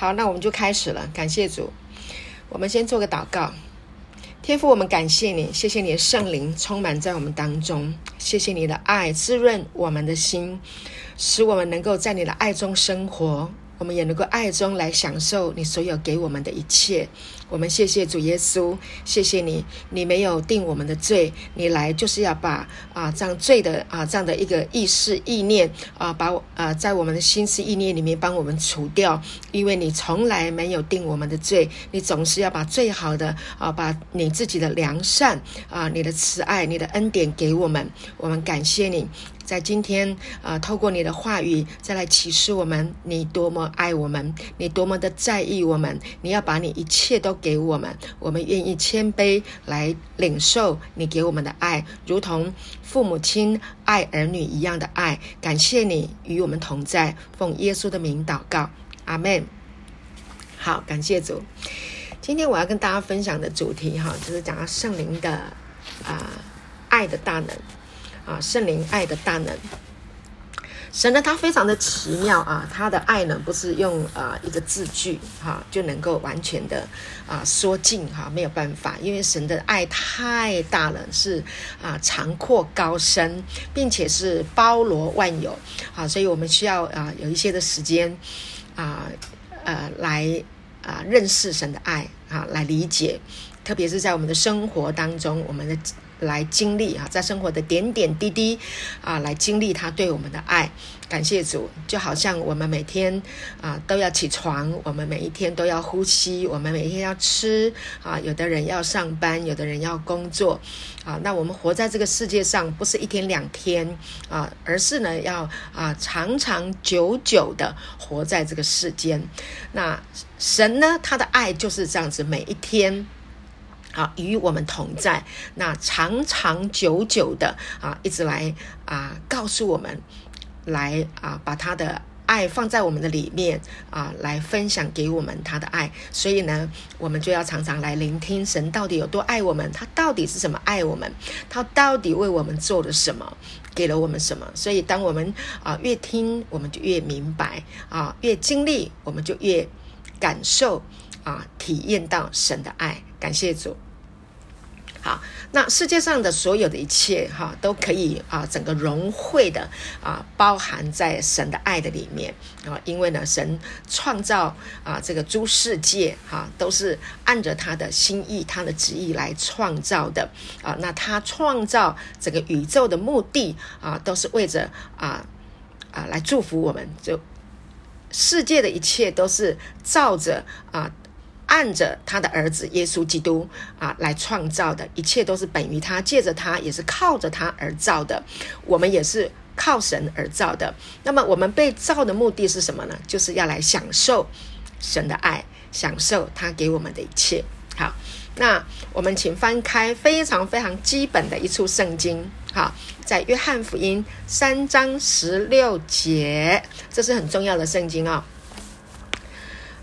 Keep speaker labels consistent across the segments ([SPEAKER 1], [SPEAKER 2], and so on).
[SPEAKER 1] 好，那我们就开始了。感谢主，我们先做个祷告。天父，我们感谢你，谢谢你的圣灵充满在我们当中，谢谢你的爱滋润我们的心，使我们能够在你的爱中生活。我们也能够爱中来享受你所有给我们的一切。我们谢谢主耶稣，谢谢你，你没有定我们的罪，你来就是要把啊这样罪的啊这样的一个意识意念啊把我啊在我们的心思意念里面帮我们除掉，因为你从来没有定我们的罪，你总是要把最好的啊把你自己的良善啊你的慈爱你的恩典给我们，我们感谢你。在今天啊、透过你的话语再来启示我们，你多么爱我们，你多么的在意我们，你要把你一切都给我们，我们愿意谦卑来领受你给我们的爱，如同父母亲爱儿女一样的爱。感谢你与我们同在，奉耶稣的名祷告，阿门。好，感谢主。今天我要跟大家分享的主题哈，就是讲到圣灵的啊、爱的大能。啊，圣灵爱的大能，神呢，他非常的奇妙啊，他的爱呢，不是用啊一个字句哈、就能够完全的啊说尽哈、没有办法，因为神的爱太大了，是啊长阔高深，并且是包罗万有啊，所以我们需要啊有一些的时间啊呃来啊认识神的爱啊，来理解，特别是在我们的生活当中，我们的。来经历啊，在生活的点点滴滴啊，来经历他对我们的爱。感谢主，就好像我们每天啊都要起床，我们每一天都要呼吸，我们每一天要吃啊。有的人要上班，有的人要工作啊。那我们活在这个世界上，不是一天两天啊，而是呢要啊长长久久的活在这个世间。那神呢，他的爱就是这样子，每一天。啊，与我们同在，那长长久久的啊，一直来啊，告诉我们，来啊，把他的爱放在我们的里面啊，来分享给我们他的爱。所以呢，我们就要常常来聆听神到底有多爱我们，他到底是怎么爱我们，他到底为我们做了什么，给了我们什么。所以，当我们啊越听，我们就越明白啊，越经历，我们就越感受。啊，体验到神的爱，感谢主。好，那世界上的所有的一切，哈，都可以啊，整个融汇的啊，包含在神的爱的里面啊。因为呢，神创造啊，这个诸世界，哈，都是按着他的心意、他的旨意来创造的啊。那他创造整个宇宙的目的啊，都是为着啊啊来祝福我们。就世界的一切都是照着啊。按着他的儿子耶稣基督啊来创造的一切都是本于他，借着他也是靠着他而造的。我们也是靠神而造的。那么我们被造的目的是什么呢？就是要来享受神的爱，享受他给我们的一切。好，那我们请翻开非常非常基本的一处圣经，好，在约翰福音三章十六节，这是很重要的圣经啊、哦。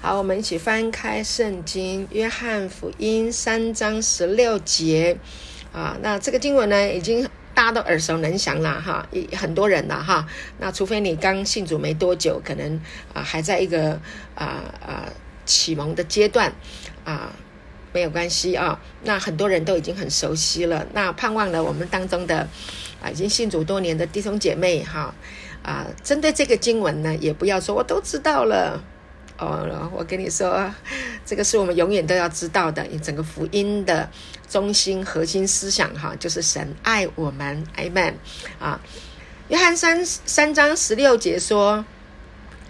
[SPEAKER 1] 好，我们一起翻开圣经《约翰福音》三章十六节啊。那这个经文呢，已经大家都耳熟能详了哈，很多人了哈。那除非你刚信主没多久，可能啊还在一个啊啊启蒙的阶段啊，没有关系啊。那很多人都已经很熟悉了。那盼望了我们当中的啊已经信主多年的弟兄姐妹哈啊，针对这个经文呢，也不要说我都知道了。哦，我跟你说，这个是我们永远都要知道的。整个福音的中心核心思想，哈，就是神爱我们，Amen。啊，约翰三三章十六节说，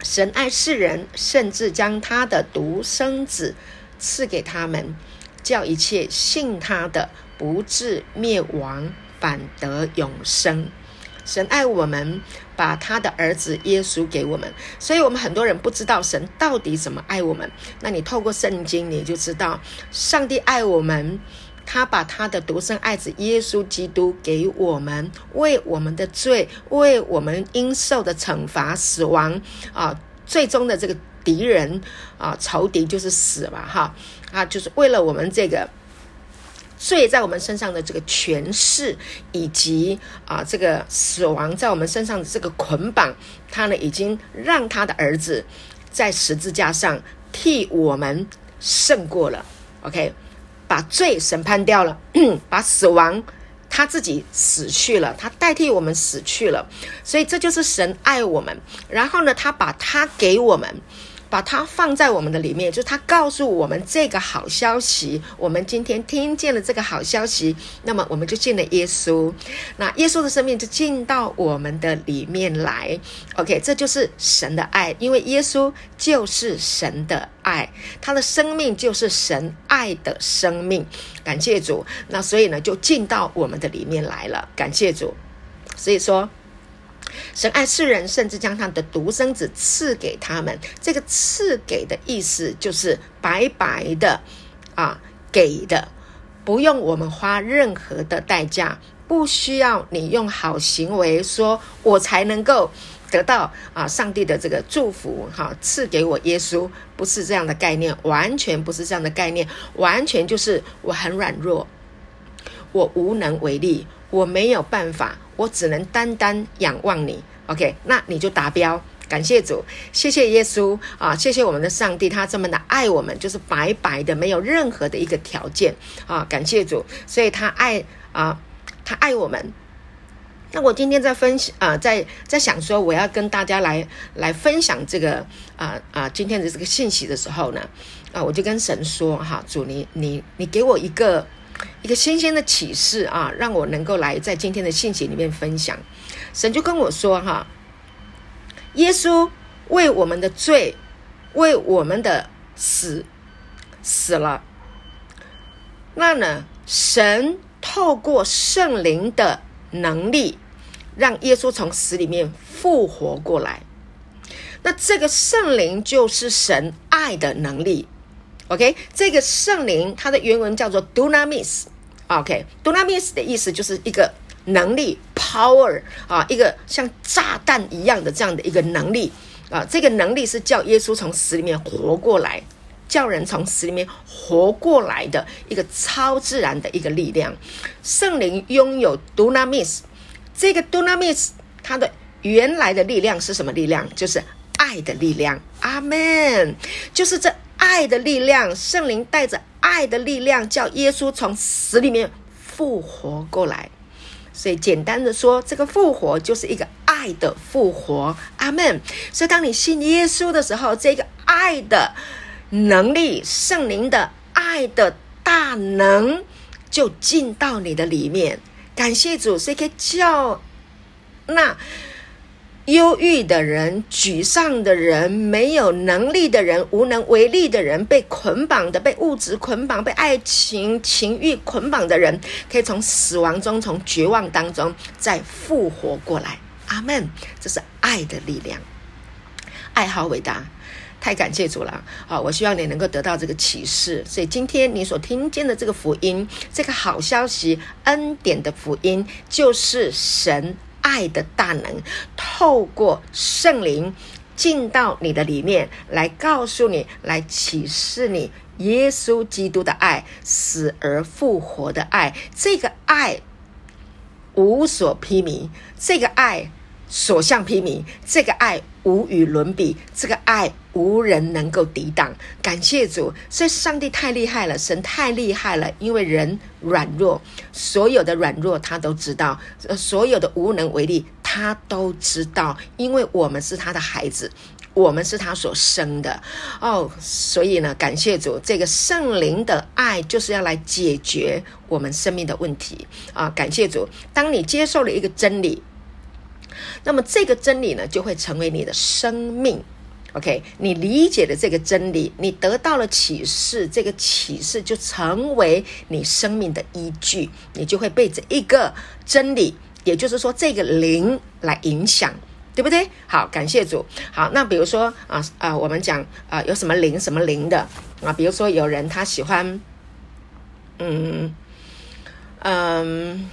[SPEAKER 1] 神爱世人，甚至将他的独生子赐给他们，叫一切信他的不至灭亡，反得永生。神爱我们，把他的儿子耶稣给我们，所以我们很多人不知道神到底怎么爱我们。那你透过圣经，你就知道上帝爱我们，他把他的独生爱子耶稣基督给我们，为我们的罪，为我们应受的惩罚、死亡啊，最终的这个敌人啊，仇敌就是死嘛，哈啊，就是为了我们这个。罪在我们身上的这个权势，以及啊这个死亡在我们身上的这个捆绑，他呢已经让他的儿子在十字架上替我们胜过了，OK，把罪审判掉了，把死亡他自己死去了，他代替我们死去了，所以这就是神爱我们。然后呢，他把他给我们。把它放在我们的里面，就是他告诉我们这个好消息。我们今天听见了这个好消息，那么我们就进了耶稣，那耶稣的生命就进到我们的里面来。OK，这就是神的爱，因为耶稣就是神的爱，他的生命就是神爱的生命。感谢主，那所以呢，就进到我们的里面来了。感谢主，所以说。神爱世人，甚至将他的独生子赐给他们。这个赐给的意思就是白白的啊，给的，不用我们花任何的代价，不需要你用好行为说，我才能够得到啊上帝的这个祝福哈、赐给我耶稣，不是这样的概念，完全不是这样的概念，完全就是我很软弱，我无能为力，我没有办法。我只能单单仰望你，OK？那你就达标。感谢主，谢谢耶稣啊，谢谢我们的上帝，他这么的爱我们，就是白白的，没有任何的一个条件啊。感谢主，所以他爱啊，他爱我们。那我今天在分享啊，在在想说，我要跟大家来来分享这个啊啊今天的这个信息的时候呢，啊，我就跟神说哈，主你你你给我一个。一个新鲜的启示啊，让我能够来在今天的信息里面分享。神就跟我说：“哈，耶稣为我们的罪，为我们的死死了。那呢，神透过圣灵的能力，让耶稣从死里面复活过来。那这个圣灵就是神爱的能力。” OK，这个圣灵它的原文叫做 Dunamis。OK，Dunamis 的意思就是一个能力 （power） 啊，一个像炸弹一样的这样的一个能力啊。这个能力是叫耶稣从死里面活过来，叫人从死里面活过来的一个超自然的一个力量。圣灵拥有 Dunamis，这个 Dunamis 它的原来的力量是什么力量？就是爱的力量。阿门。就是这。爱的力量，圣灵带着爱的力量，叫耶稣从死里面复活过来。所以简单的说，这个复活就是一个爱的复活。阿门。所以当你信耶稣的时候，这个爱的能力，圣灵的爱的大能，就进到你的里面。感谢主，所以可以叫那。忧郁的人、沮丧的人、没有能力的人、无能为力的人、被捆绑的、被物质捆绑、被爱情情欲捆绑的人，可以从死亡中、从绝望当中再复活过来。阿门！这是爱的力量，爱好伟大，太感谢主了。好，我希望你能够得到这个启示。所以今天你所听见的这个福音，这个好消息、恩典的福音，就是神。爱的大能透过圣灵进到你的里面，来告诉你，来启示你耶稣基督的爱，死而复活的爱。这个爱无所披靡，这个爱所向披靡，这个爱无与伦比，这个爱。无人能够抵挡，感谢主，所以上帝太厉害了，神太厉害了，因为人软弱，所有的软弱他都知道，所有的无能为力他都知道，因为我们是他的孩子，我们是他所生的哦，所以呢，感谢主，这个圣灵的爱就是要来解决我们生命的问题啊！感谢主，当你接受了一个真理，那么这个真理呢，就会成为你的生命。OK，你理解了这个真理，你得到了启示，这个启示就成为你生命的依据，你就会被这一个真理，也就是说这个灵来影响，对不对？好，感谢主。好，那比如说啊啊，我们讲啊，有什么灵什么灵的啊？比如说有人他喜欢，嗯嗯，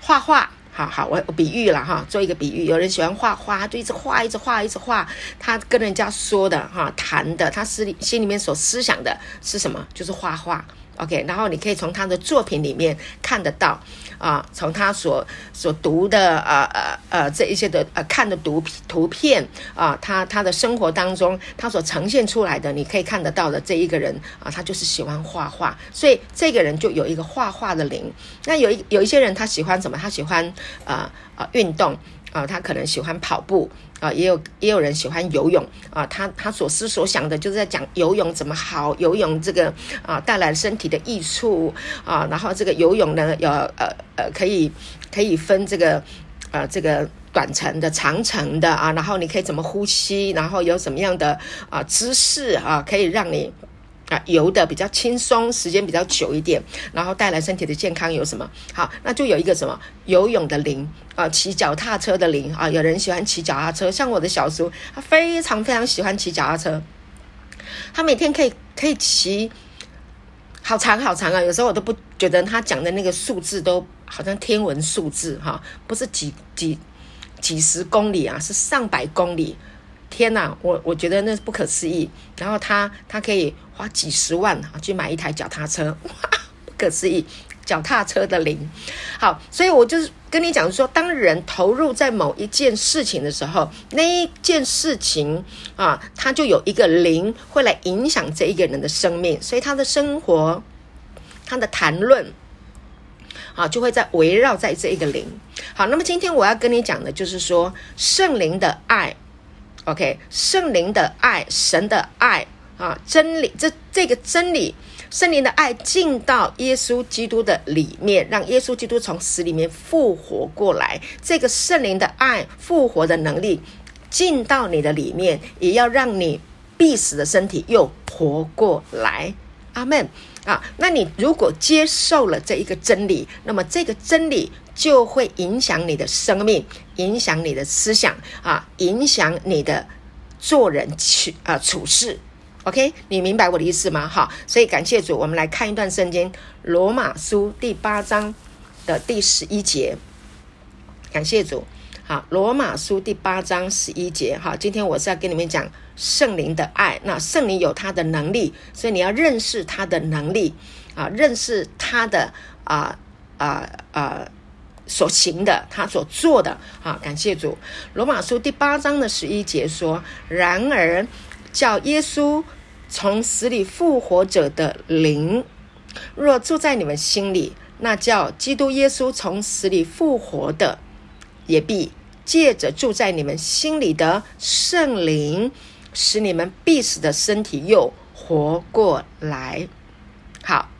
[SPEAKER 1] 画画。好好，我我比喻了哈，做一个比喻。有人喜欢画画，就一直画，一直画，一直画。他跟人家说的哈，谈的，他心里心里面所思想的是什么？就是画画。OK，然后你可以从他的作品里面看得到啊，从他所所读的呃呃呃这一些的呃看的图图片啊，他他的生活当中他所呈现出来的，你可以看得到的这一个人啊，他就是喜欢画画，所以这个人就有一个画画的灵。那有一有一些人他喜欢什么？他喜欢啊啊运动。啊，他可能喜欢跑步啊，也有也有人喜欢游泳啊。他他所思所想的就是在讲游泳怎么好，游泳这个啊带来身体的益处啊。然后这个游泳呢，有呃呃可以可以分这个呃这个短程的、长程的啊。然后你可以怎么呼吸，然后有什么样的啊姿势啊，可以让你。啊，游的比较轻松，时间比较久一点，然后带来身体的健康有什么？好，那就有一个什么游泳的灵啊，骑脚踏车的灵啊，有人喜欢骑脚踏车，像我的小叔，他非常非常喜欢骑脚踏车，他每天可以可以骑好长好长啊，有时候我都不觉得他讲的那个数字都好像天文数字哈，不是几几几十公里啊，是上百公里。天呐，我我觉得那是不可思议。然后他他可以花几十万啊去买一台脚踏车，哇，不可思议！脚踏车的灵，好，所以我就是跟你讲说，当人投入在某一件事情的时候，那一件事情啊，他就有一个灵会来影响这一个人的生命，所以他的生活，他的谈论啊，就会在围绕在这一个灵。好，那么今天我要跟你讲的就是说，圣灵的爱。OK，圣灵的爱，神的爱啊，真理，这这个真理，圣灵的爱进到耶稣基督的里面，让耶稣基督从死里面复活过来。这个圣灵的爱复活的能力进到你的里面，也要让你必死的身体又活过来。阿门啊！那你如果接受了这一个真理，那么这个真理。就会影响你的生命，影响你的思想啊，影响你的做人处啊处事。OK，你明白我的意思吗？好，所以感谢主，我们来看一段圣经，《罗马书》第八章的第十一节。感谢主，好，《罗马书》第八章十一节。好，今天我是要跟你们讲圣灵的爱。那圣灵有他的能力，所以你要认识他的能力啊，认识他的啊啊啊。所行的，他所做的，啊，感谢主。罗马书第八章的十一节说：“然而，叫耶稣从死里复活者的灵，若住在你们心里，那叫基督耶稣从死里复活的，也必借着住在你们心里的圣灵，使你们必死的身体又活过来。”好，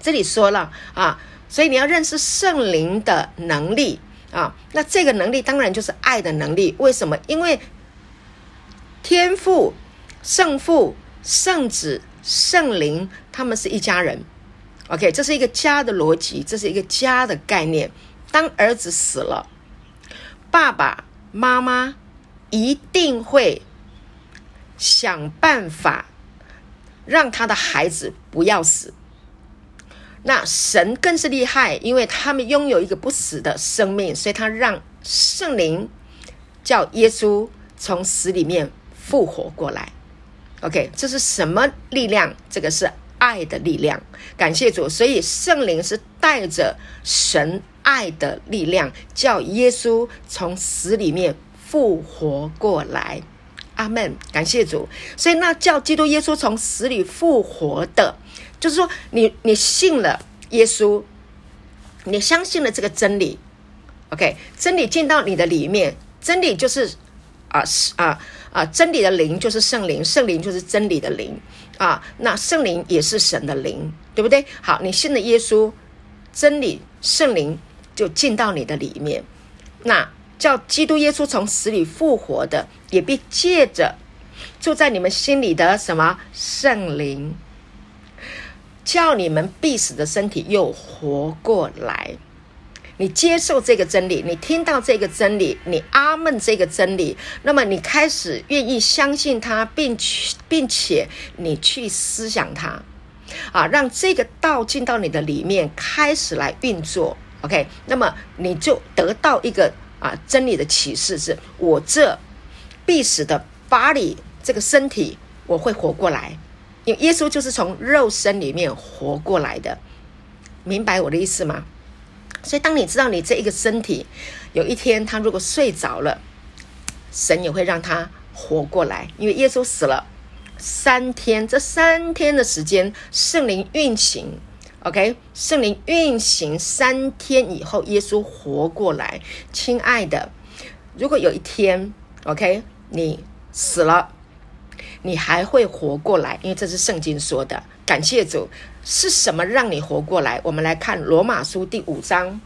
[SPEAKER 1] 这里说了啊。所以你要认识圣灵的能力啊，那这个能力当然就是爱的能力。为什么？因为天父、圣父、圣子、圣灵，他们是一家人。OK，这是一个家的逻辑，这是一个家的概念。当儿子死了，爸爸妈妈一定会想办法让他的孩子不要死。那神更是厉害，因为他们拥有一个不死的生命，所以他让圣灵叫耶稣从死里面复活过来。OK，这是什么力量？这个是爱的力量。感谢主，所以圣灵是带着神爱的力量，叫耶稣从死里面复活过来。阿门。感谢主，所以那叫基督耶稣从死里复活的。就是说你，你信了耶稣，你相信了这个真理，OK，真理进到你的里面，真理就是啊啊啊，真理的灵就是圣灵，圣灵就是真理的灵啊，那圣灵也是神的灵，对不对？好，你信了耶稣，真理圣灵就进到你的里面，那叫基督耶稣从死里复活的，也必借着住在你们心里的什么圣灵。叫你们必死的身体又活过来，你接受这个真理，你听到这个真理，你阿门这个真理，那么你开始愿意相信它，并且并且你去思想它，啊，让这个道进到你的里面，开始来运作。OK，那么你就得到一个啊真理的启示是：我这必死的 body 这个身体，我会活过来。因为耶稣就是从肉身里面活过来的，明白我的意思吗？所以，当你知道你这一个身体有一天他如果睡着了，神也会让他活过来，因为耶稣死了三天，这三天的时间圣灵运行，OK，圣灵运行三天以后，耶稣活过来。亲爱的，如果有一天，OK，你死了。你还会活过来，因为这是圣经说的。感谢主，是什么让你活过来？我们来看罗马书第五章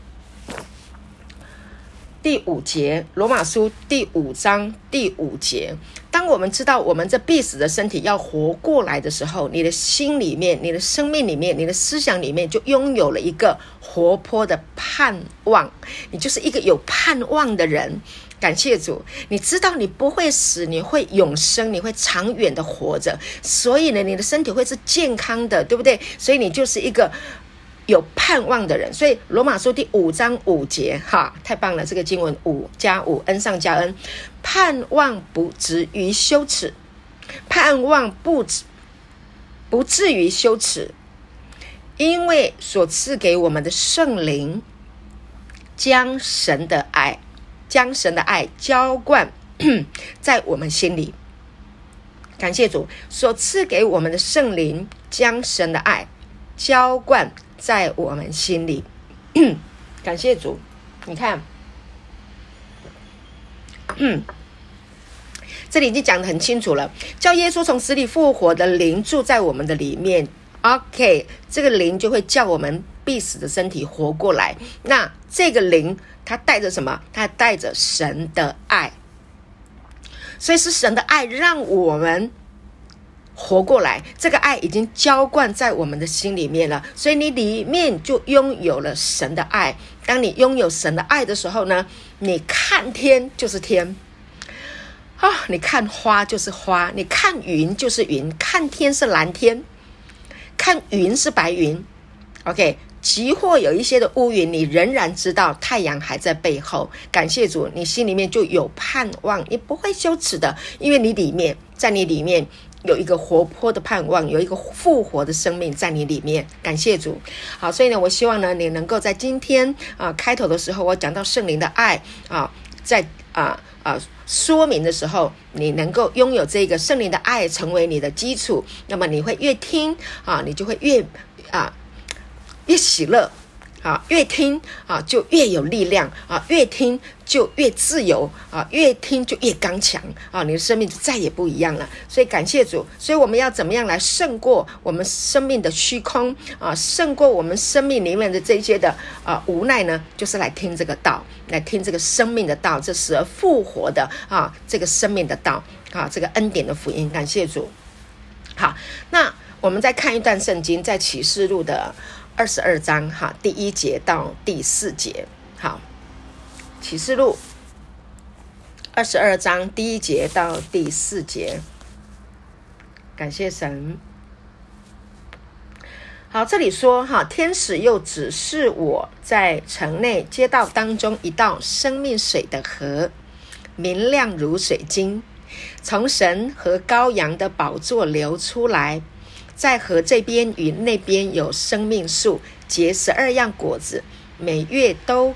[SPEAKER 1] 第五节。罗马书第五章第五节。当我们知道我们这必死的身体要活过来的时候，你的心里面、你的生命里面、你的思想里面就拥有了一个活泼的盼望。你就是一个有盼望的人。感谢主，你知道你不会死，你会永生，你会长远的活着，所以呢，你的身体会是健康的，对不对？所以你就是一个有盼望的人。所以罗马书第五章五节，哈，太棒了，这个经文五加五，恩上加恩，盼望不至于羞耻，盼望不不至于羞耻，因为所赐给我们的圣灵，将神的爱。将神的爱浇灌在我们心里，感谢主所赐给我们的圣灵，将神的爱浇灌在我们心里。感谢主，你看，这里已经讲得很清楚了，叫耶稣从死里复活的灵住在我们的里面。OK，这个灵就会叫我们必死的身体活过来。那这个灵。它带着什么？它带着神的爱，所以是神的爱让我们活过来。这个爱已经浇灌在我们的心里面了，所以你里面就拥有了神的爱。当你拥有神的爱的时候呢，你看天就是天啊，你看花就是花，你看云就是云，看天是蓝天，看云是白云。OK。即或有一些的乌云，你仍然知道太阳还在背后。感谢主，你心里面就有盼望，你不会羞耻的，因为你里面，在你里面有一个活泼的盼望，有一个复活的生命在你里面。感谢主，好，所以呢，我希望呢，你能够在今天啊开头的时候，我讲到圣灵的爱啊，在啊啊说明的时候，你能够拥有这个圣灵的爱成为你的基础，那么你会越听啊，你就会越啊。越喜乐，啊，越听啊就越有力量啊，越听就越自由啊，越听就越刚强啊，你的生命就再也不一样了。所以感谢主，所以我们要怎么样来胜过我们生命的虚空啊，胜过我们生命里面的这些的啊无奈呢？就是来听这个道，来听这个生命的道，这死而复活的啊，这个生命的道啊，这个恩典的福音。感谢主。好，那我们再看一段圣经，在启示录的。二十二章哈，第一节到第四节，好，启示录二十二章第一节到第四节，感谢神。好，这里说哈，天使又指示我在城内街道当中一道生命水的河，明亮如水晶，从神和羔羊的宝座流出来。在河这边与那边有生命树，结十二样果子，每月都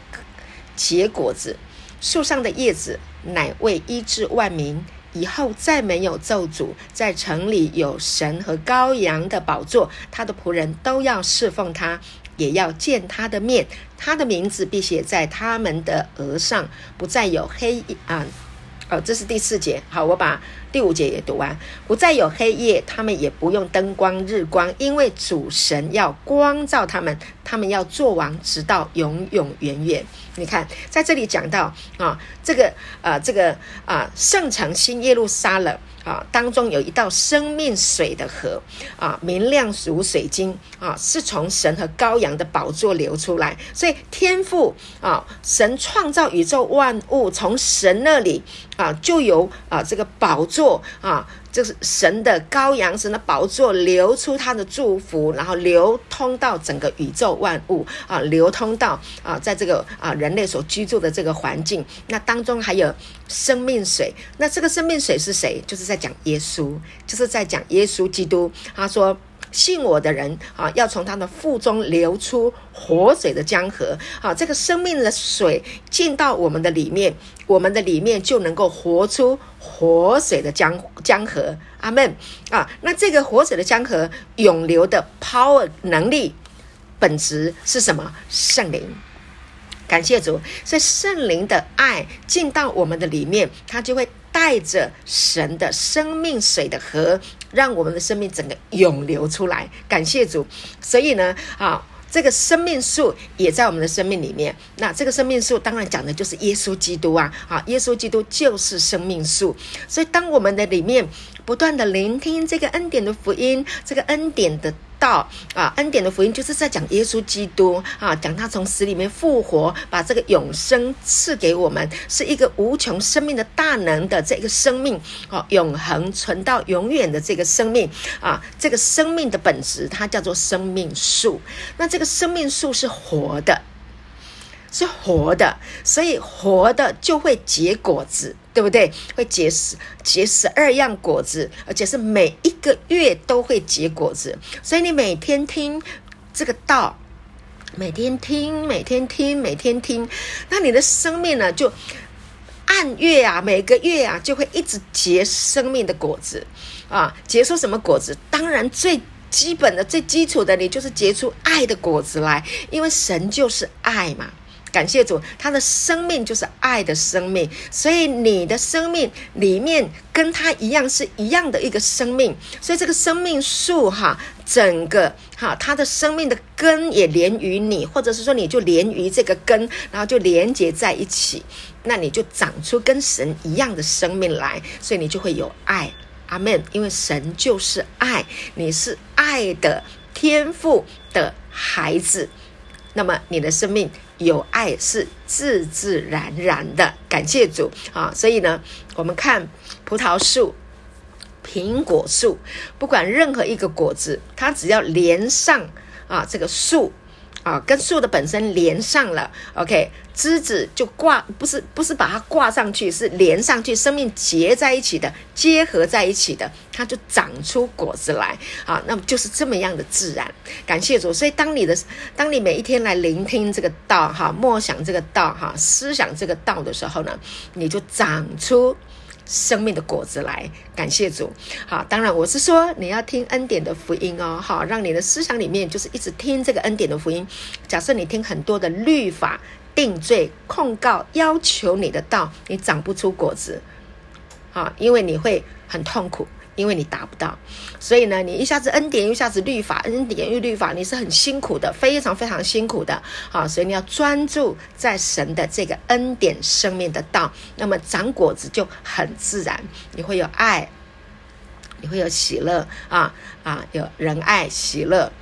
[SPEAKER 1] 结果子。树上的叶子乃为医治万民。以后再没有咒诅。在城里有神和羔羊的宝座，他的仆人都要侍奉他，也要见他的面。他的名字必写在他们的额上，不再有黑暗。哦，这是第四节。好，我把第五节也读完。不再有黑夜，他们也不用灯光、日光，因为主神要光照他们，他们要做王，直到永永远远。你看，在这里讲到啊，这个啊，这个啊，圣城新耶路撒冷。啊，当中有一道生命水的河，啊，明亮如水晶，啊，是从神和羔羊的宝座流出来。所以天赋啊，神创造宇宙万物，从神那里啊，就由啊这个宝。座啊，就是神的羔羊，神的宝座流出他的祝福，然后流通到整个宇宙万物啊，流通到啊，在这个啊人类所居住的这个环境，那当中还有生命水，那这个生命水是谁？就是在讲耶稣，就是在讲耶稣基督。他说。信我的人啊，要从他的腹中流出活水的江河啊！这个生命的水进到我们的里面，我们的里面就能够活出活水的江江河。阿门啊！那这个活水的江河涌流的 power 能力本质是什么？圣灵。感谢主，所以圣灵的爱进到我们的里面，它就会带着神的生命水的河。让我们的生命整个涌流出来，感谢主。所以呢，啊，这个生命树也在我们的生命里面。那这个生命树当然讲的就是耶稣基督啊，啊，耶稣基督就是生命树。所以当我们的里面不断的聆听这个恩典的福音，这个恩典的。道啊，恩典的福音就是在讲耶稣基督啊，讲他从死里面复活，把这个永生赐给我们，是一个无穷生命的大能的这个生命啊，永恒存到永远的这个生命啊，这个生命的本质它叫做生命树，那这个生命树是活的。是活的，所以活的就会结果子，对不对？会结十结十二样果子，而且是每一个月都会结果子。所以你每天听这个道，每天听，每天听，每天听，那你的生命呢，就按月啊，每个月啊，就会一直结生命的果子啊。结出什么果子？当然最基本的、最基础的，你就是结出爱的果子来，因为神就是爱嘛。感谢主，他的生命就是爱的生命，所以你的生命里面跟他一样是一样的一个生命，所以这个生命树哈，整个哈，他的生命的根也连于你，或者是说你就连于这个根，然后就连接在一起，那你就长出跟神一样的生命来，所以你就会有爱，阿门。因为神就是爱，你是爱的天赋的孩子，那么你的生命。有爱是自自然然的，感谢主啊！所以呢，我们看葡萄树、苹果树，不管任何一个果子，它只要连上啊，这个树。啊，跟树的本身连上了，OK，枝子就挂，不是不是把它挂上去，是连上去，生命结在一起的，结合在一起的，它就长出果子来啊。那么就是这么样的自然，感谢主。所以当你的，当你每一天来聆听这个道哈，默想这个道哈，思想这个道的时候呢，你就长出。生命的果子来，感谢主。好，当然我是说你要听恩典的福音哦，好，让你的思想里面就是一直听这个恩典的福音。假设你听很多的律法、定罪、控告、要求你的道，你长不出果子，啊，因为你会很痛苦。因为你达不到，所以呢，你一下子恩典，一下子律法，恩典又律法，你是很辛苦的，非常非常辛苦的。啊，所以你要专注在神的这个恩典生命的道，那么长果子就很自然。你会有爱，你会有喜乐啊啊，有仁爱、喜乐、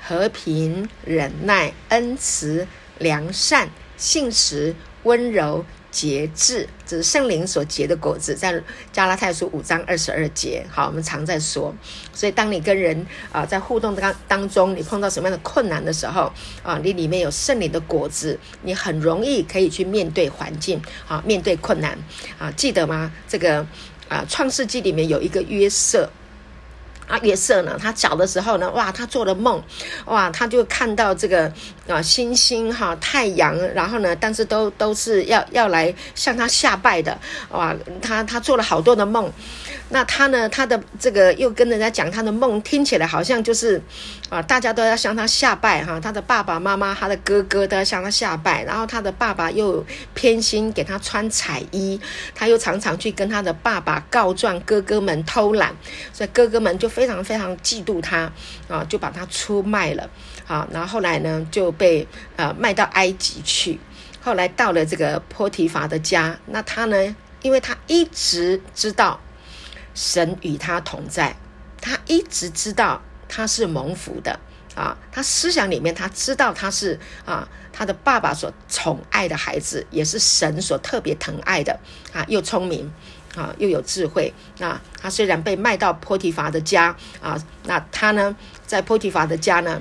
[SPEAKER 1] 和平、忍耐、恩慈、良善、信实、温柔。节制，这是圣灵所结的果子，在加拉太书五章二十二节。好，我们常在说，所以当你跟人啊在互动当当中，你碰到什么样的困难的时候啊，你里面有圣灵的果子，你很容易可以去面对环境啊，面对困难啊，记得吗？这个啊，创世纪里面有一个约瑟。啊，月色呢？他小的时候呢，哇，他做了梦，哇，他就看到这个啊，星星哈、太阳，然后呢，但是都都是要要来向他下拜的，哇，他他做了好多的梦，那他呢，他的这个又跟人家讲他的梦，听起来好像就是啊，大家都要向他下拜哈、他的爸爸妈妈，他的哥哥都要向他下拜，然后他的爸爸又偏心给他穿彩衣，他又常常去跟他的爸爸告状，哥哥们偷懒，所以哥哥们就。非常非常嫉妒他啊，就把他出卖了啊。然后后来呢，就被呃卖到埃及去。后来到了这个波提法的家，那他呢，因为他一直知道神与他同在，他一直知道他是蒙福的啊。他思想里面他知道他是啊，他的爸爸所宠爱的孩子，也是神所特别疼爱的啊，又聪明啊，又有智慧。那他虽然被卖到波提乏的家啊，那他呢，在波提乏的家呢，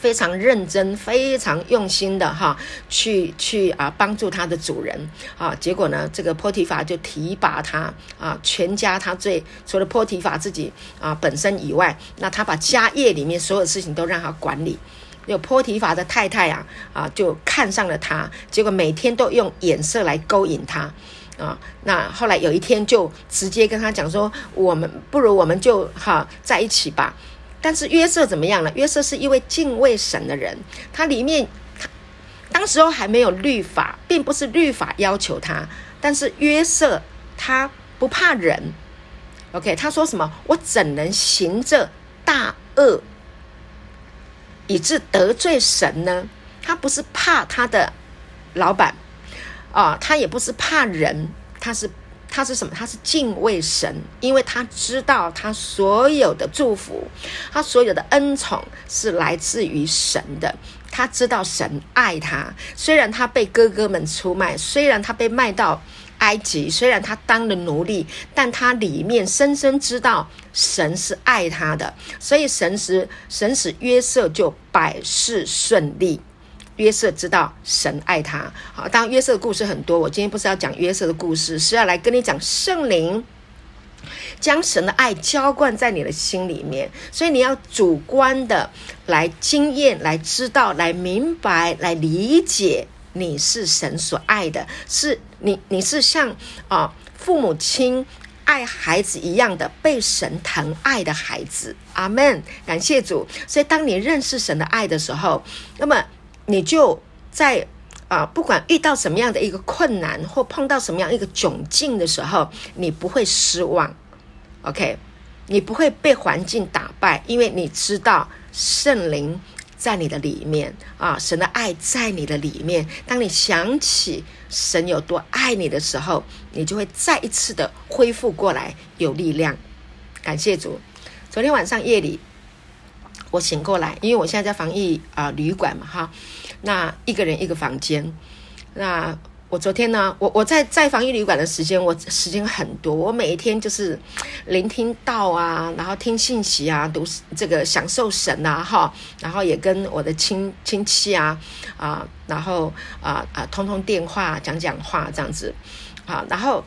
[SPEAKER 1] 非常认真、非常用心的哈，去去啊帮助他的主人啊。结果呢，这个波提法就提拔他啊，全家他最除了波提法自己啊本身以外，那他把家业里面所有事情都让他管理。有波提法的太太啊啊，就看上了他，结果每天都用眼色来勾引他。啊，那后来有一天就直接跟他讲说，我们不如我们就哈在一起吧。但是约瑟怎么样呢？约瑟是一位敬畏神的人，他里面他当时候还没有律法，并不是律法要求他，但是约瑟他不怕人。OK，他说什么？我怎能行这大恶，以致得罪神呢？他不是怕他的老板。啊，他也不是怕人，他是他是什么？他是敬畏神，因为他知道他所有的祝福，他所有的恩宠是来自于神的。他知道神爱他，虽然他被哥哥们出卖，虽然他被卖到埃及，虽然他当了奴隶，但他里面深深知道神是爱他的，所以神使神使约瑟就百事顺利。约瑟知道神爱他，好，当约瑟的故事很多，我今天不是要讲约瑟的故事，是要来跟你讲圣灵将神的爱浇灌在你的心里面，所以你要主观的来经验、来知道、来明白、来理解，你是神所爱的，是你，你是像啊父母亲爱孩子一样的被神疼爱的孩子，阿门，感谢主。所以当你认识神的爱的时候，那么。你就在啊，不管遇到什么样的一个困难，或碰到什么样一个窘境的时候，你不会失望，OK？你不会被环境打败，因为你知道圣灵在你的里面啊，神的爱在你的里面。当你想起神有多爱你的时候，你就会再一次的恢复过来，有力量。感谢主。昨天晚上夜里。我醒过来，因为我现在在防疫啊、旅馆嘛，哈，那一个人一个房间。那我昨天呢，我我在在防疫旅馆的时间，我时间很多，我每一天就是聆听到啊，然后听信息啊，读这个享受神啊，哈，然后也跟我的亲亲戚啊啊，然后啊啊通通电话讲讲话这样子，啊，然后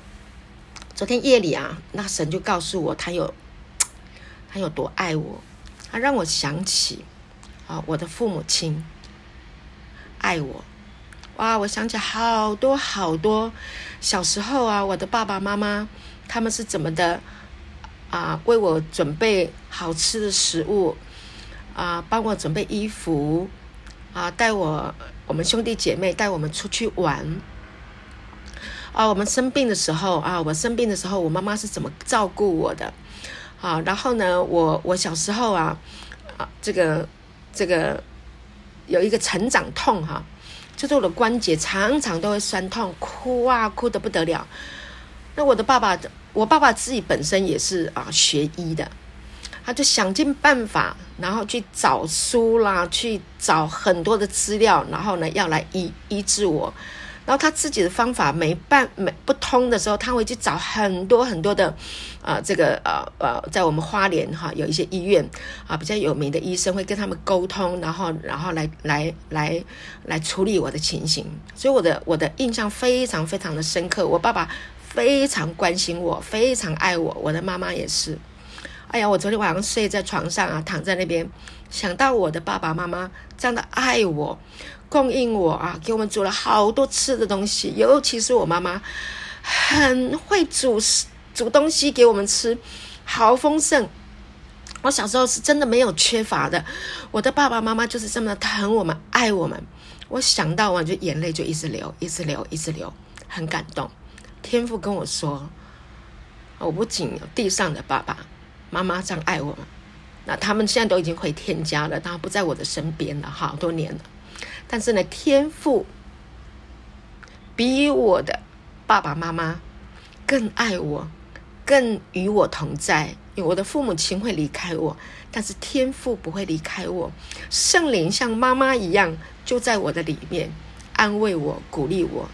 [SPEAKER 1] 昨天夜里啊，那神就告诉我，他有他有多爱我。他让我想起，啊，我的父母亲爱我，哇！我想起好多好多小时候啊，我的爸爸妈妈他们是怎么的啊，为我准备好吃的食物啊，帮我准备衣服啊，带我我们兄弟姐妹带我们出去玩啊，我们生病的时候啊，我生病的时候，我妈妈是怎么照顾我的？啊，然后呢，我我小时候啊，啊，这个这个有一个成长痛哈、就是我的关节常常都会酸痛，哭啊哭得不得了。那我的爸爸，我爸爸自己本身也是啊学医的，他就想尽办法，然后去找书啦，去找很多的资料，然后呢要来医医治我。然后他自己的方法没办没不通的时候，他会去找很多很多的，啊、呃，这个呃呃，在我们花莲哈有一些医院啊比较有名的医生会跟他们沟通，然后然后来来来来处理我的情形。所以我的我的印象非常非常的深刻。我爸爸非常关心我，非常爱我，我的妈妈也是。哎呀，我昨天晚上睡在床上啊，躺在那边，想到我的爸爸妈妈这样的爱我。供应我啊，给我们煮了好多吃的东西，尤其是我妈妈很会煮煮东西给我们吃，好丰盛。我小时候是真的没有缺乏的，我的爸爸妈妈就是这么疼我们、爱我们。我想到我就眼泪就一直流，一直流，一直流，很感动。天父跟我说，我不仅有地上的爸爸妈妈这样爱我们，那他们现在都已经回天家了，他不在我的身边了，好多年了。但是呢，天父比我的爸爸妈妈更爱我，更与我同在。我的父母亲会离开我，但是天父不会离开我。圣灵像妈妈一样，就在我的里面安慰我、鼓励我。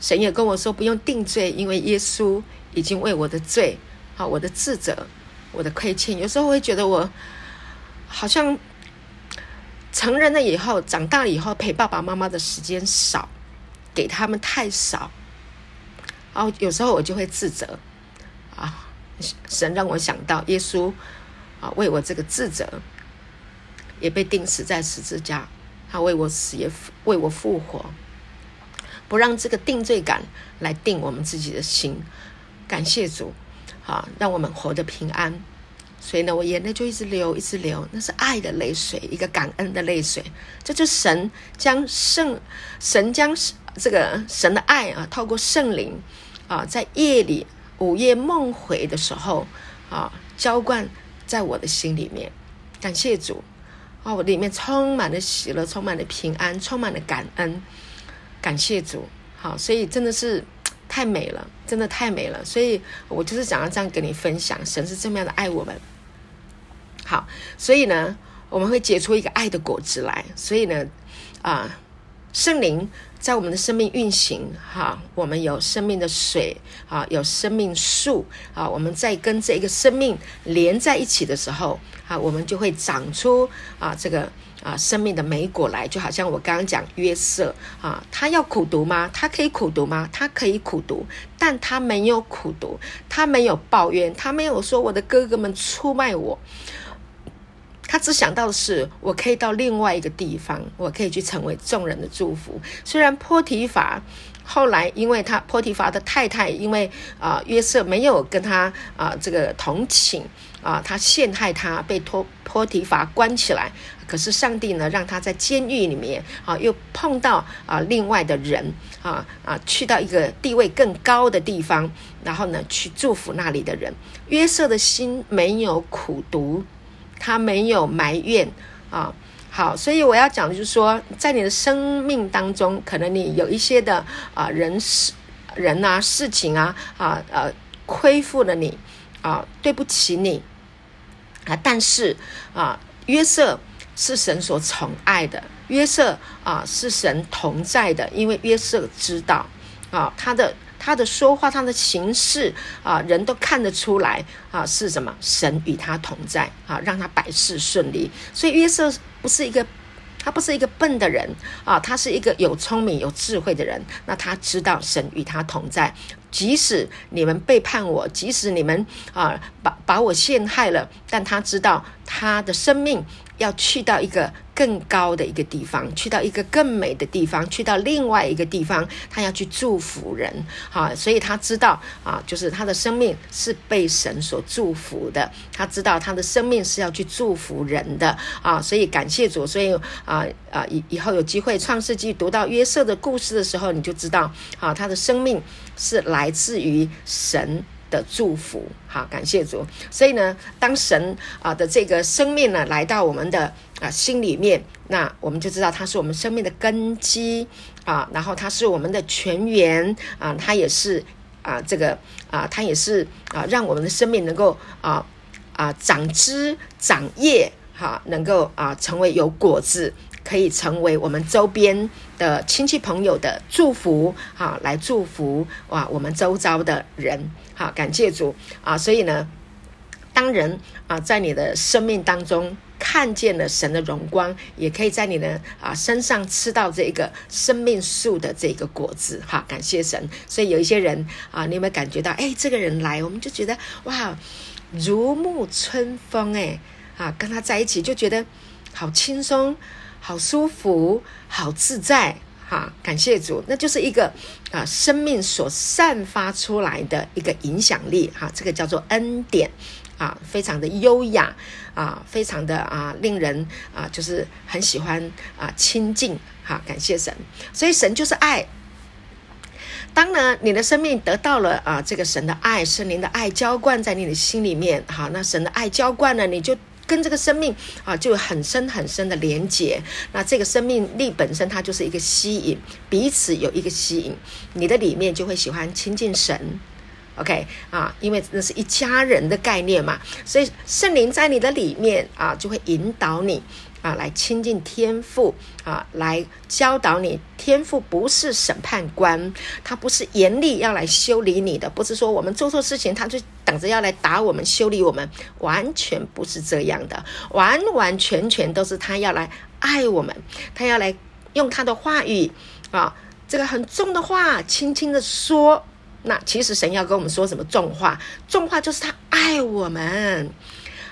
[SPEAKER 1] 神也跟我说不用定罪，因为耶稣已经为我的罪，啊，我的自责，我的亏欠，有时候会觉得我好像成人了以后，长大了以后陪爸爸妈妈的时间少，给他们太少，然后有时候我就会自责，啊，神让我想到耶稣啊，为我这个自责，也被钉死在十字架，他为我死也为我复活。不让这个定罪感来定我们自己的心，感谢主，啊，让我们活得平安。所以呢，我眼泪就一直流，一直流，那是爱的泪水，一个感恩的泪水。这就是神将圣神将这个神的爱啊，透过圣灵啊，在夜里午夜梦回的时候啊，浇灌在我的心里面。感谢主啊，我里面充满了喜乐，充满了平安，充满了感恩。感谢主，好，所以真的是太美了，真的太美了，所以我就是想要这样跟你分享，神是这么样的爱我们。好，所以呢，我们会结出一个爱的果子来，所以呢，啊，圣灵。在我们的生命运行，哈，我们有生命的水，啊，有生命树，啊，我们在跟这一个生命连在一起的时候，啊，我们就会长出啊，这个啊，生命的美果来。就好像我刚刚讲约瑟，啊，他要苦读吗？他可以苦读吗？他可以苦读，但他没有苦读，他没有抱怨，他没有说我的哥哥们出卖我。他只想到的是，我可以到另外一个地方，我可以去成为众人的祝福。虽然波提法后来，因为他波提法的太太，因为啊、约瑟没有跟他啊、这个同寝啊，他陷害他，被托波提法关起来。可是上帝呢，让他在监狱里面啊，又碰到啊另外的人啊啊，去到一个地位更高的地方，然后呢去祝福那里的人。约瑟的心没有苦读。他没有埋怨啊，好，所以我要讲的就是说，在你的生命当中，可能你有一些的啊人事人啊事情啊啊呃亏负了你啊，对不起你啊，但是啊约瑟是神所宠爱的，约瑟啊是神同在的，因为约瑟知道啊他的。他的说话，他的行事啊，人都看得出来啊，是什么？神与他同在啊，让他百事顺利。所以约瑟不是一个，他不是一个笨的人啊，他是一个有聪明、有智慧的人。那他知道神与他同在，即使你们背叛我，即使你们啊把把我陷害了，但他知道他的生命要去到一个。更高的一个地方，去到一个更美的地方，去到另外一个地方，他要去祝福人，啊，所以他知道啊，就是他的生命是被神所祝福的，他知道他的生命是要去祝福人的，啊，所以感谢主，所以啊啊以以后有机会创世纪读到约瑟的故事的时候，你就知道啊，他的生命是来自于神。的祝福，好，感谢主。所以呢，当神啊的这个生命呢来到我们的啊心里面，那我们就知道他是我们生命的根基啊，然后他是我们的泉源啊，他也是啊这个啊，他也是啊，让我们的生命能够啊啊长枝长叶，哈、能够啊成为有果子。可以成为我们周边的亲戚朋友的祝福，哈，来祝福哇，我们周遭的人，好，感谢主啊！所以呢，当人啊在你的生命当中看见了神的荣光，也可以在你的啊身上吃到这个生命树的这个果子，哈，感谢神！所以有一些人啊，你有没有感觉到？哎，这个人来，我们就觉得哇，如沐春风，哎，啊，跟他在一起就觉得好轻松。好舒服，好自在，哈！感谢主，那就是一个啊，生命所散发出来的一个影响力，哈！这个叫做恩典，啊，非常的优雅，啊，非常的啊，令人啊，就是很喜欢啊，亲近，哈！感谢神，所以神就是爱。当呢，你的生命得到了啊，这个神的爱，圣灵的爱浇灌在你的心里面，好，那神的爱浇灌了，你就。跟这个生命啊，就有很深很深的连结。那这个生命力本身，它就是一个吸引，彼此有一个吸引，你的里面就会喜欢亲近神。OK 啊，因为那是一家人的概念嘛，所以圣灵在你的里面啊，就会引导你啊，来亲近天父啊，来教导你。天父不是审判官，他不是严厉要来修理你的，不是说我们做错事情，他就等着要来打我们、修理我们，完全不是这样的，完完全全都是他要来爱我们，他要来用他的话语啊，这个很重的话，轻轻的说。那其实神要跟我们说什么重话？重话就是他爱我们，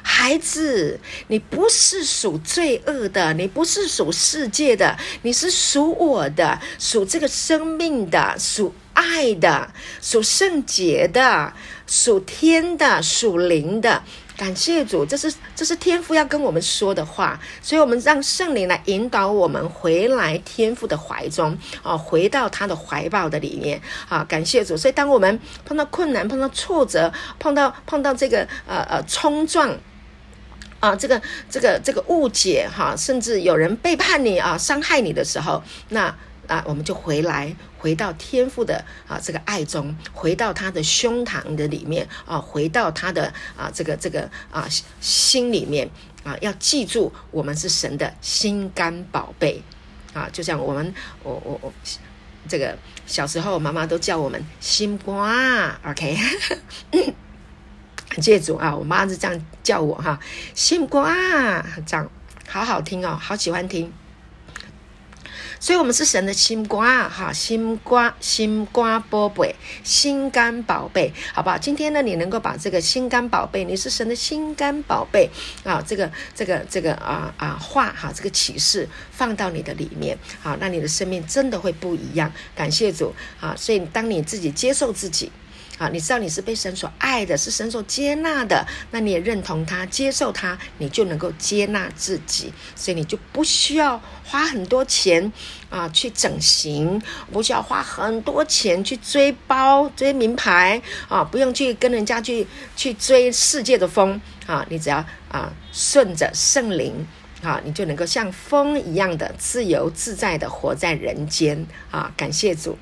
[SPEAKER 1] 孩子，你不是属罪恶的，你不是属世界的，你是属我的，属这个生命的，属爱的，属圣洁的，属天的，属灵的。感谢主，这是这是天父要跟我们说的话，所以我们让圣灵来引导我们回来天父的怀中啊，回到他的怀抱的里面啊。感谢主，所以当我们碰到困难、碰到挫折、碰到碰到这个呃呃冲撞啊，这个这个这个误解哈，甚至有人背叛你啊、伤害你的时候，那。啊，我们就回来，回到天父的啊这个爱中，回到他的胸膛的里面啊，回到他的啊这个这个啊心里面啊，要记住，我们是神的心肝宝贝啊，就像我们我我我这个小时候，妈妈都叫我们心瓜，OK，感谢主啊，我妈是这样叫我哈，心肝，这样好好听哦，好喜欢听。所以，我们是神的心瓜哈，心瓜心瓜宝贝，心肝宝贝，好不好？今天呢，你能够把这个心肝宝贝，你是神的心肝宝贝啊，这个这个这个啊啊话哈，这个启示放到你的里面，好，那你的生命真的会不一样。感谢主啊！所以，当你自己接受自己。啊，你知道你是被神所爱的，是神所接纳的，那你也认同他、接受他，你就能够接纳自己，所以你就不需要花很多钱啊去整形，不需要花很多钱去追包、追名牌啊，不用去跟人家去去追世界的风啊，你只要啊顺着圣灵。哈，你就能够像风一样的自由自在的活在人间啊！感谢主，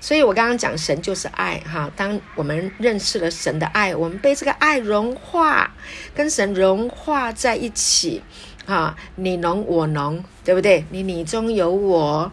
[SPEAKER 1] 所以我刚刚讲神就是爱哈。当我们认识了神的爱，我们被这个爱融化，跟神融化在一起啊，你侬我侬，对不对？你你中有我。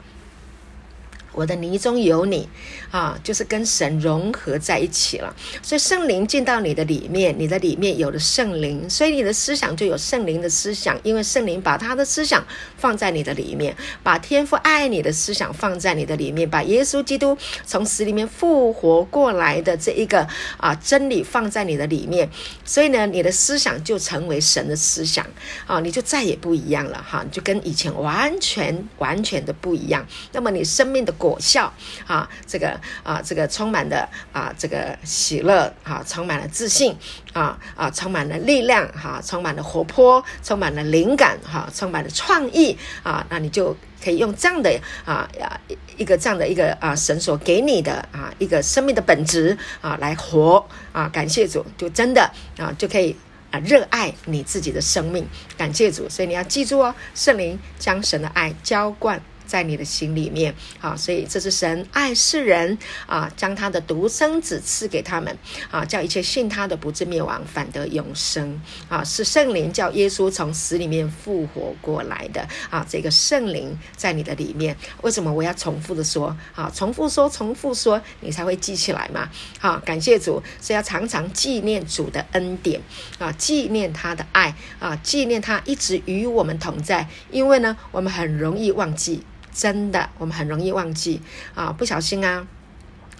[SPEAKER 1] 我的泥中有你，啊，就是跟神融合在一起了。所以圣灵进到你的里面，你的里面有了圣灵，所以你的思想就有圣灵的思想。因为圣灵把他的思想放在你的里面，把天父爱你的思想放在你的里面，把耶稣基督从死里面复活过来的这一个啊真理放在你的里面。所以呢，你的思想就成为神的思想啊，你就再也不一样了哈，就跟以前完全完全的不一样。那么你生命的。果效啊，这个啊，这个充满了啊，这个喜乐啊，充满了自信啊啊，充满了力量哈、充满了活泼，充满了灵感哈、充满了创意啊，那你就可以用这样的啊呀一个这样的一个啊神所给你的啊一个生命的本质啊来活啊，感谢主，就真的啊就可以啊热爱你自己的生命，感谢主，所以你要记住哦，圣灵将神的爱浇灌。在你的心里面，啊，所以这是神爱世人啊，将他的独生子赐给他们啊，叫一切信他的不至灭亡，反得永生啊，是圣灵叫耶稣从死里面复活过来的啊，这个圣灵在你的里面，为什么我要重复的说啊？重复说，重复说，你才会记起来嘛。好，感谢主，是要常常纪念主的恩典啊，纪念他的爱啊，纪念他一直与我们同在，因为呢，我们很容易忘记。真的，我们很容易忘记。啊，不小心啊，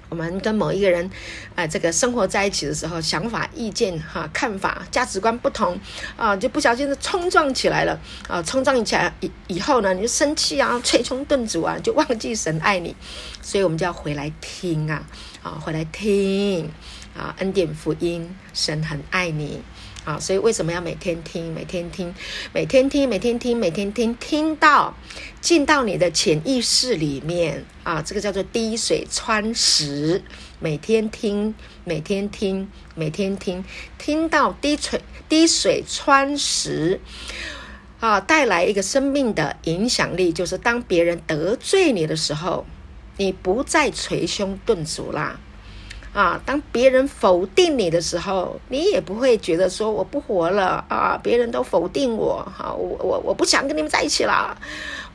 [SPEAKER 1] 我们跟某一个人，呃，这个生活在一起的时候，想法、意见、哈、看法、价值观不同啊，就不小心的冲撞起来了。啊，冲撞起来以以后呢，你就生气啊，捶胸顿足啊，就忘记神爱你，所以我们就要回来听啊，啊，回来听。啊，恩典福音，神很爱你。啊，所以为什么要每天听？每天听，每天听，每天听，每天听，听到进到你的潜意识里面啊，这个叫做滴水穿石。每天听，每天听，每天听，听到滴水滴水穿石啊，带来一个生命的影响力，就是当别人得罪你的时候，你不再捶胸顿足啦。啊，当别人否定你的时候，你也不会觉得说我不活了啊，别人都否定我，啊，我我我不想跟你们在一起了，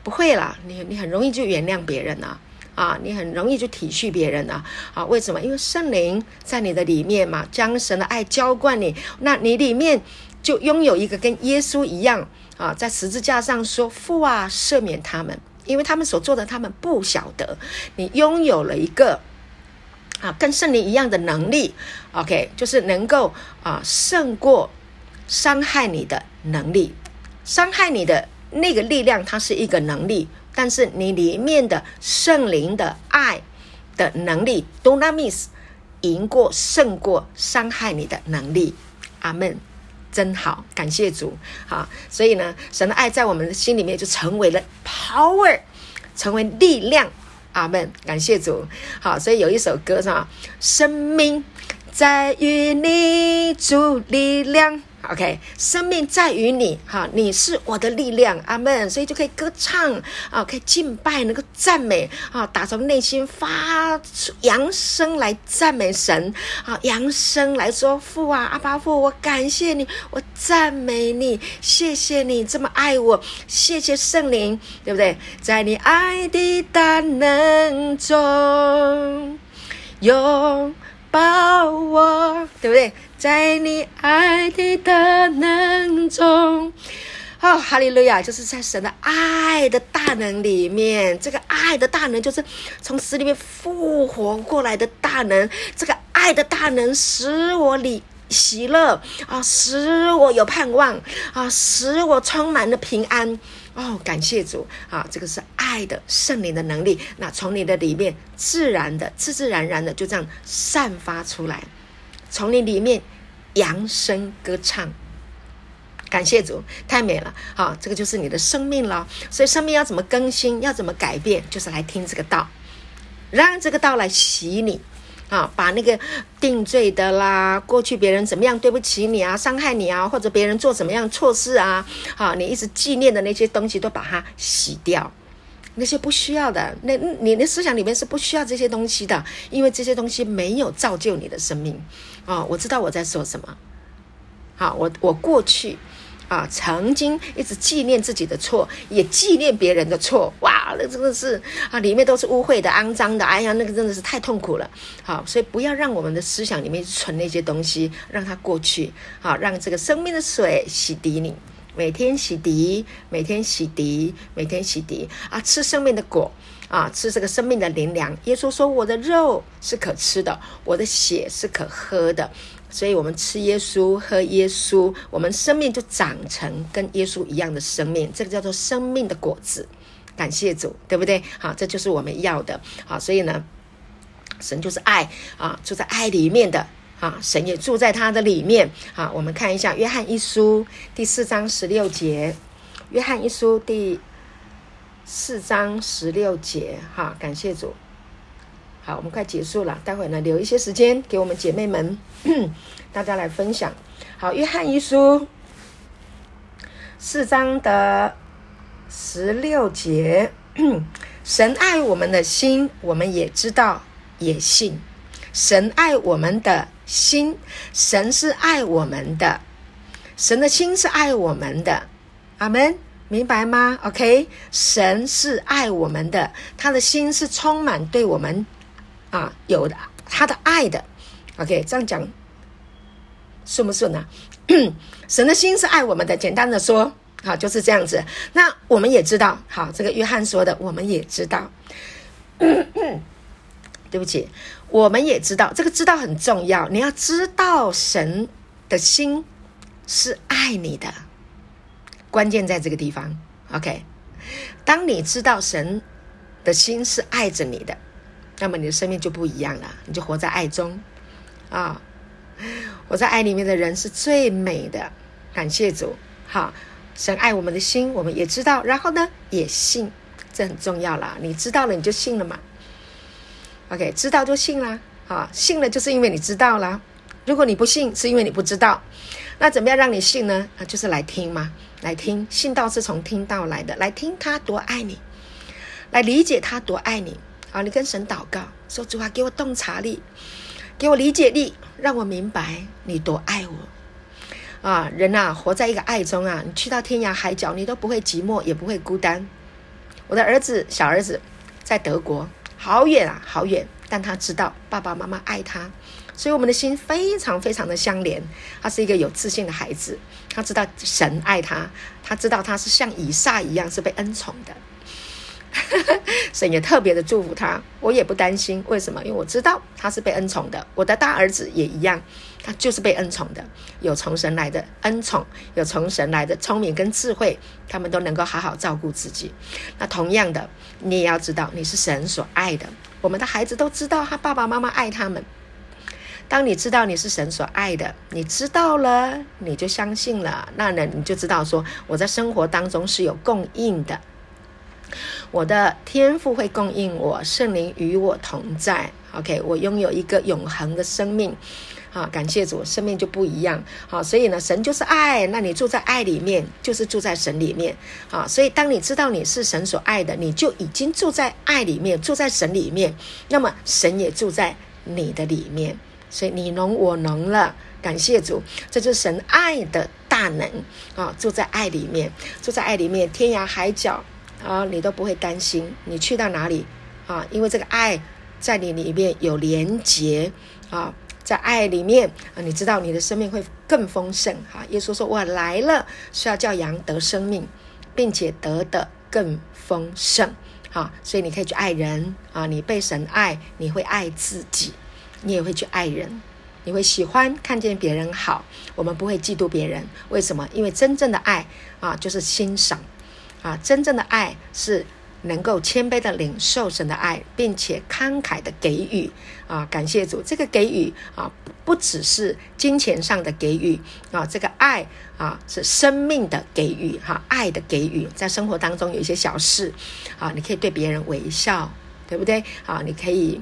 [SPEAKER 1] 不会啦，你你很容易就原谅别人了，啊，你很容易就体恤别人了，啊，为什么？因为圣灵在你的里面嘛，将神的爱浇灌你，那你里面就拥有一个跟耶稣一样啊，在十字架上说父啊，赦免他们，因为他们所做的他们不晓得，你拥有了一个。啊，跟圣灵一样的能力，OK，就是能够啊胜过伤害你的能力，伤害你的那个力量，它是一个能力，但是你里面的圣灵的爱的能力 d o n a m i s 赢过胜过伤害你的能力，阿门，真好，感谢主，好，所以呢，神的爱在我们的心里面就成为了 power，成为力量。阿门，感谢主。好，所以有一首歌是吧？生命在于你，主力量。OK，生命在于你，哈，你是我的力量。阿门。所以就可以歌唱啊，可以敬拜，能够赞美啊，打从内心发出扬声来赞美神啊，扬声来说父啊，阿爸父，我感谢你，我赞美你，谢谢你这么爱我，谢谢圣灵，对不对？在你爱的大能中有抱我，对不对？在你爱的大能中，哦，哈利路亚！就是在神的爱的大能里面，这个爱的大能就是从死里面复活过来的大能。这个爱的大能使我里喜乐啊，使我有盼望啊，使我充满了平安。哦，感谢主啊！这个是爱的圣灵的能力，那从你的里面自然的、自自然然的就这样散发出来。从你里面扬声歌唱，感谢主，太美了！好，这个就是你的生命了。所以生命要怎么更新，要怎么改变，就是来听这个道，让这个道来洗你啊，把那个定罪的啦，过去别人怎么样对不起你啊，伤害你啊，或者别人做怎么样错事啊，好，你一直纪念的那些东西都把它洗掉。那些不需要的，那你的思想里面是不需要这些东西的，因为这些东西没有造就你的生命啊、我知道我在说什么。好，我我过去啊，曾经一直纪念自己的错，也纪念别人的错，哇，那真的是啊，里面都是污秽的、肮脏的，哎呀，那个真的是太痛苦了。好，所以不要让我们的思想里面存那些东西，让它过去。好，让这个生命的水洗涤你。每天洗涤，每天洗涤，每天洗涤啊！吃生命的果啊，吃这个生命的灵粮。耶稣说：“我的肉是可吃的，我的血是可喝的。”所以，我们吃耶稣，喝耶稣，我们生命就长成跟耶稣一样的生命。这个叫做生命的果子。感谢主，对不对？好，这就是我们要的。好，所以呢，神就是爱啊，住在爱里面的。啊，神也住在他的里面。好，我们看一下《约翰一书》第四章十六节，《约翰一书》第四章十六节。哈，感谢主。好，我们快结束了，待会呢留一些时间给我们姐妹们，大家来分享。好，《约翰一书》四章的十六节，神爱我们的心，我们也知道，也信。神爱我们的。心，神是爱我们的，神的心是爱我们的，阿门，明白吗？OK，神是爱我们的，他的心是充满对我们啊有的他的爱的，OK，这样讲顺不顺呢？神的心是爱我们的，简单的说，好，就是这样子。那我们也知道，好，这个约翰说的，我们也知道。对不起，我们也知道这个知道很重要。你要知道神的心是爱你的，关键在这个地方。OK，当你知道神的心是爱着你的，那么你的生命就不一样了，你就活在爱中啊！活在爱里面的人是最美的。感谢主，好，神爱我们的心，我们也知道，然后呢，也信，这很重要了。你知道了，你就信了嘛。OK，知道就信啦，啊，信了就是因为你知道啦。如果你不信，是因为你不知道。那怎么样让你信呢？啊，就是来听嘛，来听。信道是从听道来的，来听他多爱你，来理解他多爱你。啊，你跟神祷告说：“主啊，给我洞察力，给我理解力，让我明白你多爱我啊！人呐、啊，活在一个爱中啊，你去到天涯海角，你都不会寂寞，也不会孤单。我的儿子，小儿子在德国，好远啊，好远，但他知道爸爸妈妈爱他，所以我们的心非常非常的相连。他是一个有自信的孩子，他知道神爱他，他知道他是像以撒一样是被恩宠的。神也特别的祝福他，我也不担心。为什么？因为我知道他是被恩宠的。我的大儿子也一样，他就是被恩宠的，有从神来的恩宠，有从神来的聪明跟智慧，他们都能够好好照顾自己。那同样的，你也要知道你是神所爱的。我们的孩子都知道他爸爸妈妈爱他们。当你知道你是神所爱的，你知道了，你就相信了，那呢，你就知道说我在生活当中是有供应的。我的天赋会供应我，圣灵与我同在。OK，我拥有一个永恒的生命。好，感谢主，生命就不一样。好，所以呢，神就是爱，那你住在爱里面，就是住在神里面。好，所以当你知道你是神所爱的，你就已经住在爱里面，住在神里面。那么神也住在你的里面，所以你侬我侬了。感谢主，这就是神爱的大能啊！住在爱里面，住在爱里面，天涯海角。啊，你都不会担心，你去到哪里啊？因为这个爱在你里面有连结啊，在爱里面啊，你知道你的生命会更丰盛哈。耶稣说：“我来了是要叫羊得生命，并且得的更丰盛。”啊，所以你可以去爱人啊，你被神爱，你会爱自己，你也会去爱人，你会喜欢看见别人好。我们不会嫉妒别人，为什么？因为真正的爱啊，就是欣赏。啊，真正的爱是能够谦卑的领受神的爱，并且慷慨的给予啊！感谢主，这个给予啊，不只是金钱上的给予啊，这个爱啊是生命的给予哈、爱的给予，在生活当中有一些小事啊，你可以对别人微笑，对不对？啊，你可以。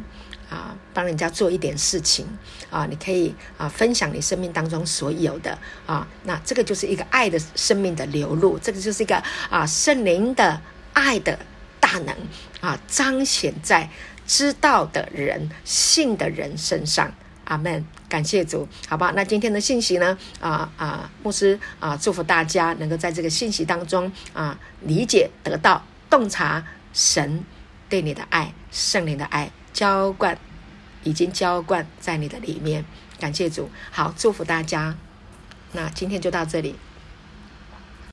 [SPEAKER 1] 啊，帮人家做一点事情啊，你可以啊分享你生命当中所有的啊，那这个就是一个爱的生命的流露，这个就是一个啊圣灵的爱的大能啊彰显在知道的人、信的人身上。阿门，感谢主，好吧？那今天的信息呢？啊啊，牧师啊，祝福大家能够在这个信息当中啊理解得到、洞察神对你的爱、圣灵的爱。浇灌，已经浇灌在你的里面，感谢主，好，祝福大家。那今天就到这里。